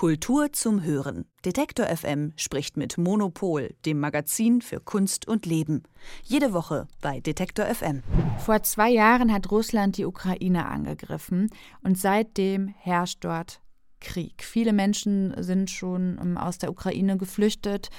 Kultur zum Hören. Detektor FM spricht mit Monopol, dem Magazin für Kunst und Leben. Jede Woche bei Detektor FM. Vor zwei Jahren hat Russland die Ukraine angegriffen und seitdem herrscht dort Krieg. Viele Menschen sind schon ähm, aus der Ukraine geflüchtet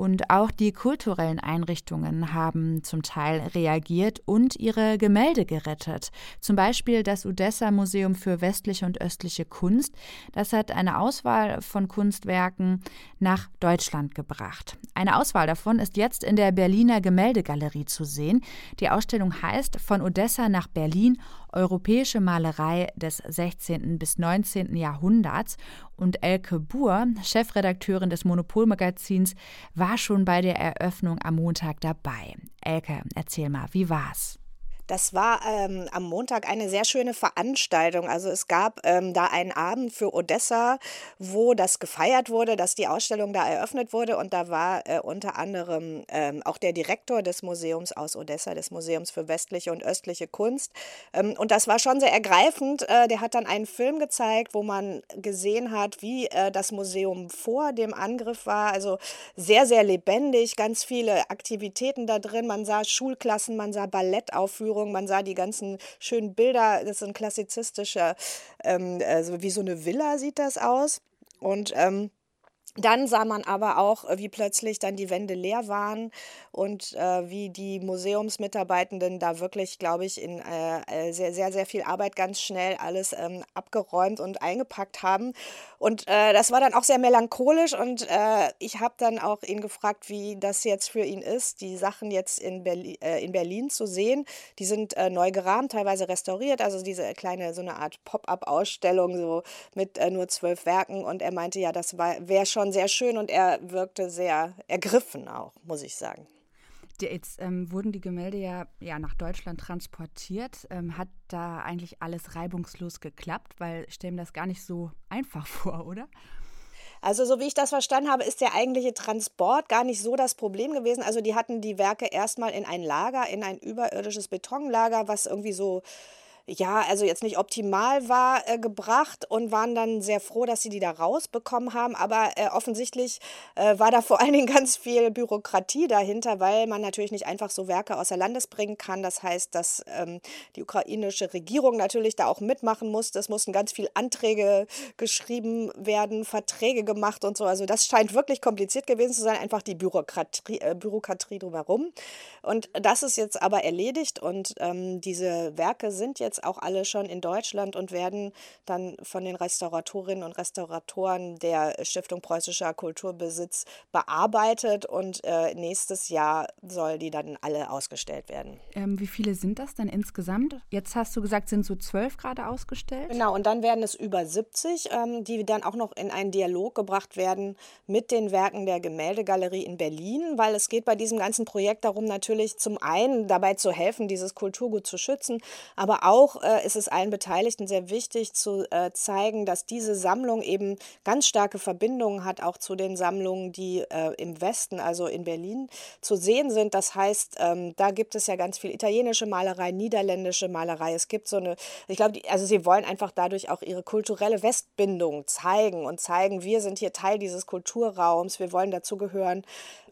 und auch die kulturellen Einrichtungen haben zum Teil reagiert und ihre Gemälde gerettet. Zum Beispiel das Odessa Museum für westliche und östliche Kunst. Das hat eine Auswahl von Kunstwerken nach Deutschland gebracht. Eine Auswahl davon ist jetzt in der Berliner Gemäldegalerie zu sehen. Die Ausstellung heißt Von Odessa nach Berlin Europäische Malerei des 16. bis 19. Jahrhunderts. Und Elke Buhr, Chefredakteurin des Monopolmagazins, war schon bei der Eröffnung am Montag dabei. Elke, erzähl mal, wie war's? Das war ähm, am Montag eine sehr schöne Veranstaltung. Also es gab ähm, da einen Abend für Odessa, wo das gefeiert wurde, dass die Ausstellung da eröffnet wurde. Und da war äh, unter anderem ähm, auch der Direktor des Museums aus Odessa, des Museums für westliche und östliche Kunst. Ähm, und das war schon sehr ergreifend. Äh, der hat dann einen Film gezeigt, wo man gesehen hat, wie äh, das Museum vor dem Angriff war. Also sehr, sehr lebendig, ganz viele Aktivitäten da drin. Man sah Schulklassen, man sah Ballettaufführungen. Erinnerung. Man sah die ganzen schönen Bilder. Das sind klassizistische, ähm, also wie so eine Villa sieht das aus. Und ähm, dann sah man aber auch, wie plötzlich dann die Wände leer waren und äh, wie die Museumsmitarbeitenden da wirklich, glaube ich, in äh, äh, sehr, sehr, sehr viel Arbeit ganz schnell alles ähm, abgeräumt und eingepackt haben. Und äh, das war dann auch sehr melancholisch und äh, ich habe dann auch ihn gefragt, wie das jetzt für ihn ist, die Sachen jetzt in, Berli äh, in Berlin zu sehen. Die sind neu gerahmt, teilweise restauriert, also diese kleine, so eine Art Pop-up-Ausstellung so mit nur zwölf Werken. Und er meinte, ja, das wäre schon schon sehr schön und er wirkte sehr ergriffen auch, muss ich sagen. Jetzt ähm, wurden die Gemälde ja, ja nach Deutschland transportiert. Ähm, hat da eigentlich alles reibungslos geklappt? Weil ich stelle mir das gar nicht so einfach vor, oder? Also so wie ich das verstanden habe, ist der eigentliche Transport gar nicht so das Problem gewesen. Also die hatten die Werke erstmal in ein Lager, in ein überirdisches Betonlager, was irgendwie so ja, also jetzt nicht optimal war, äh, gebracht und waren dann sehr froh, dass sie die da rausbekommen haben. Aber äh, offensichtlich äh, war da vor allen Dingen ganz viel Bürokratie dahinter, weil man natürlich nicht einfach so Werke außer Landes bringen kann. Das heißt, dass ähm, die ukrainische Regierung natürlich da auch mitmachen musste. Es mussten ganz viele Anträge geschrieben werden, Verträge gemacht und so. Also das scheint wirklich kompliziert gewesen zu sein, einfach die Bürokratie, äh, Bürokratie drumherum. Und das ist jetzt aber erledigt und ähm, diese Werke sind jetzt auch alle schon in Deutschland und werden dann von den Restauratorinnen und Restauratoren der Stiftung Preußischer Kulturbesitz bearbeitet und äh, nächstes Jahr soll die dann alle ausgestellt werden. Ähm, wie viele sind das dann insgesamt? Jetzt hast du gesagt, sind so zwölf gerade ausgestellt? Genau, und dann werden es über 70, ähm, die dann auch noch in einen Dialog gebracht werden mit den Werken der Gemäldegalerie in Berlin, weil es geht bei diesem ganzen Projekt darum, natürlich zum einen dabei zu helfen, dieses Kulturgut zu schützen, aber auch auch äh, ist es allen Beteiligten sehr wichtig zu äh, zeigen, dass diese Sammlung eben ganz starke Verbindungen hat, auch zu den Sammlungen, die äh, im Westen, also in Berlin, zu sehen sind. Das heißt, ähm, da gibt es ja ganz viel italienische Malerei, niederländische Malerei. Es gibt so eine, ich glaube, also sie wollen einfach dadurch auch ihre kulturelle Westbindung zeigen und zeigen, wir sind hier Teil dieses Kulturraums, wir wollen dazugehören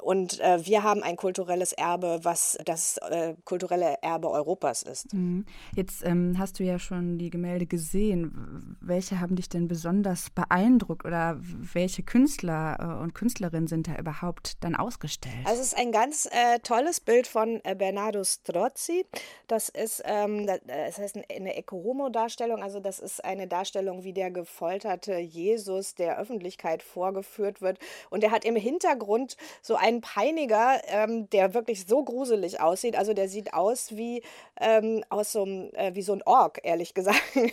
und äh, wir haben ein kulturelles Erbe, was das äh, kulturelle Erbe Europas ist. Mhm. Jetzt ähm, hast du ja schon die Gemälde gesehen. Welche haben dich denn besonders beeindruckt oder welche Künstler äh, und Künstlerinnen sind da überhaupt dann ausgestellt? Also es ist ein ganz äh, tolles Bild von äh, Bernardo Strozzi. Das ist, ähm, das, das heißt eine Eko-Homo-Darstellung. Also das ist eine Darstellung, wie der gefolterte Jesus der Öffentlichkeit vorgeführt wird. Und er hat im Hintergrund so einen Peiniger, ähm, der wirklich so gruselig aussieht. Also der sieht aus wie ähm, aus so einem, äh, wie so ein Ork, ehrlich gesagt.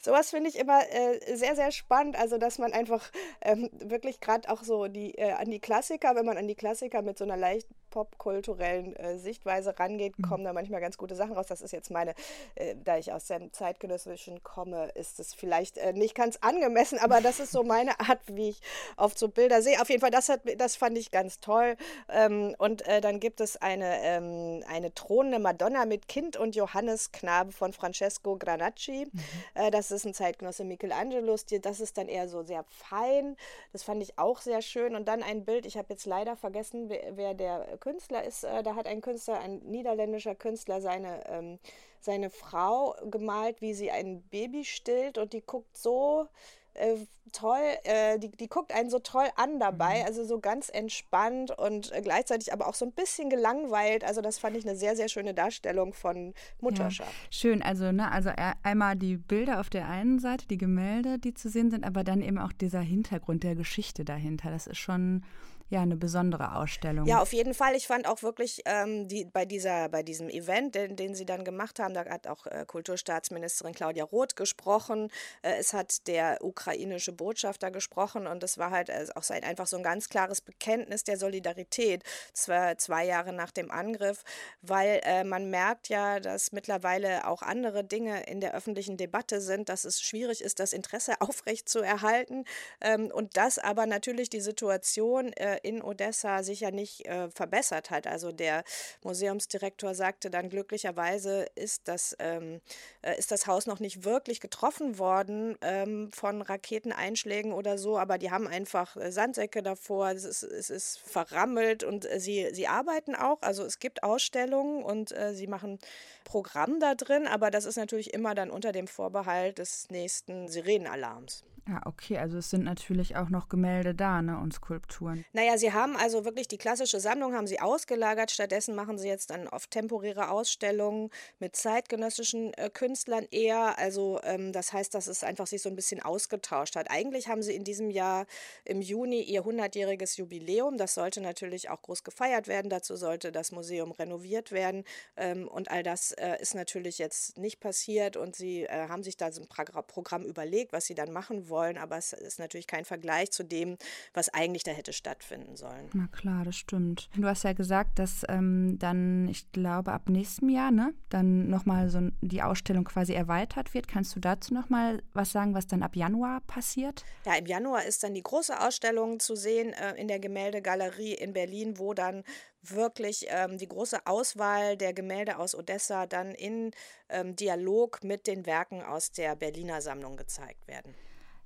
Sowas finde ich immer äh, sehr, sehr spannend. Also, dass man einfach ähm, wirklich gerade auch so die, äh, an die Klassiker, wenn man an die Klassiker mit so einer leicht popkulturellen äh, Sichtweise rangeht, mhm. kommen da manchmal ganz gute Sachen raus. Das ist jetzt meine, äh, da ich aus dem zeitgenössischen komme, ist es vielleicht äh, nicht ganz angemessen, aber das ist so meine Art, wie ich oft so Bilder sehe. Auf jeden Fall, das, hat, das fand ich ganz toll. Ähm, und äh, dann gibt es eine, ähm, eine thronende Madonna mit Kind und Johannes Knabe von Francesco Granacci. Mhm. Äh, das ist ein Zeitgenosse Michelangelos. Das ist dann eher so sehr fein. Das fand ich auch sehr schön. Und dann ein Bild, ich habe jetzt leider vergessen, wer, wer der Künstler ist. Äh, da hat ein Künstler, ein niederländischer Künstler, seine, ähm, seine Frau gemalt, wie sie ein Baby stillt und die guckt so äh, toll, äh, die, die guckt einen so toll an dabei, mhm. also so ganz entspannt und äh, gleichzeitig aber auch so ein bisschen gelangweilt. Also das fand ich eine sehr, sehr schöne Darstellung von Mutterschaft. Ja, schön, also ne, also einmal die Bilder auf der einen Seite, die Gemälde, die zu sehen sind, aber dann eben auch dieser Hintergrund der Geschichte dahinter. Das ist schon ja eine besondere Ausstellung. Ja, auf jeden Fall. Ich fand auch wirklich ähm, die, bei, dieser, bei diesem Event, den, den sie dann gemacht haben, da hat auch äh, Kulturstaatsministerin Claudia Roth gesprochen. Äh, es hat der ukrainische Botschafter gesprochen und es war halt äh, auch sein, einfach so ein ganz klares Bekenntnis der Solidarität, zwei, zwei Jahre nach dem Angriff, weil äh, man merkt ja, dass mittlerweile auch andere Dinge in der öffentlichen Debatte sind, dass es schwierig ist, das Interesse aufrechtzuerhalten ähm, und dass aber natürlich die Situation äh, in Odessa sicher nicht äh, verbessert hat. Also der Museumsdirektor sagte dann, glücklicherweise ist das, ähm, äh, ist das Haus noch nicht wirklich getroffen worden ähm, von Raketeneinschlägen oder so, aber die haben einfach äh, Sandsäcke davor, es ist, es ist verrammelt und äh, sie, sie arbeiten auch. Also es gibt Ausstellungen und äh, sie machen Programm da drin, aber das ist natürlich immer dann unter dem Vorbehalt des nächsten Sirenenalarms. Ja, okay, also es sind natürlich auch noch Gemälde da, ne, und Skulpturen. Naja, sie haben also wirklich die klassische Sammlung haben sie ausgelagert. Stattdessen machen sie jetzt dann oft temporäre Ausstellungen mit zeitgenössischen äh, Künstlern eher. Also ähm, das heißt, dass es einfach sich so ein bisschen ausgetauscht hat. Eigentlich haben sie in diesem Jahr im Juni ihr 100-jähriges Jubiläum. Das sollte natürlich auch groß gefeiert werden. Dazu sollte das Museum renoviert werden. Ähm, und all das äh, ist natürlich jetzt nicht passiert. Und sie äh, haben sich da so ein Programm überlegt, was sie dann machen wollen wollen, aber es ist natürlich kein Vergleich zu dem, was eigentlich da hätte stattfinden sollen. Na klar, das stimmt. Du hast ja gesagt, dass ähm, dann, ich glaube, ab nächstem Jahr, ne, dann nochmal so die Ausstellung quasi erweitert wird. Kannst du dazu nochmal was sagen, was dann ab Januar passiert? Ja, im Januar ist dann die große Ausstellung zu sehen äh, in der Gemäldegalerie in Berlin, wo dann wirklich ähm, die große Auswahl der Gemälde aus Odessa dann in ähm, Dialog mit den Werken aus der Berliner Sammlung gezeigt werden.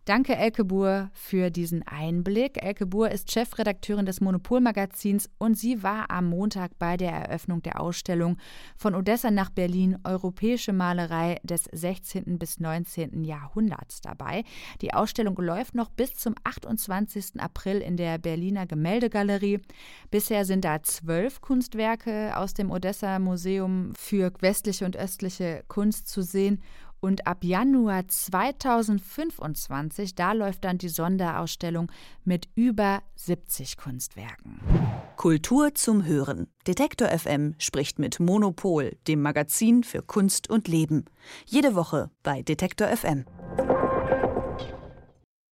Danke, Elke Buhr, für diesen Einblick. Elke Buhr ist Chefredakteurin des Monopolmagazins und sie war am Montag bei der Eröffnung der Ausstellung Von Odessa nach Berlin Europäische Malerei des 16. bis 19. Jahrhunderts dabei. Die Ausstellung läuft noch bis zum 28. April in der Berliner Gemäldegalerie. Bisher sind da zwölf Kunstwerke aus dem Odessa Museum für westliche und östliche Kunst zu sehen und ab Januar 2025, da läuft dann die Sonderausstellung mit über 70 Kunstwerken. Kultur zum Hören. Detektor FM spricht mit Monopol, dem Magazin für Kunst und Leben. Jede Woche bei Detektor FM.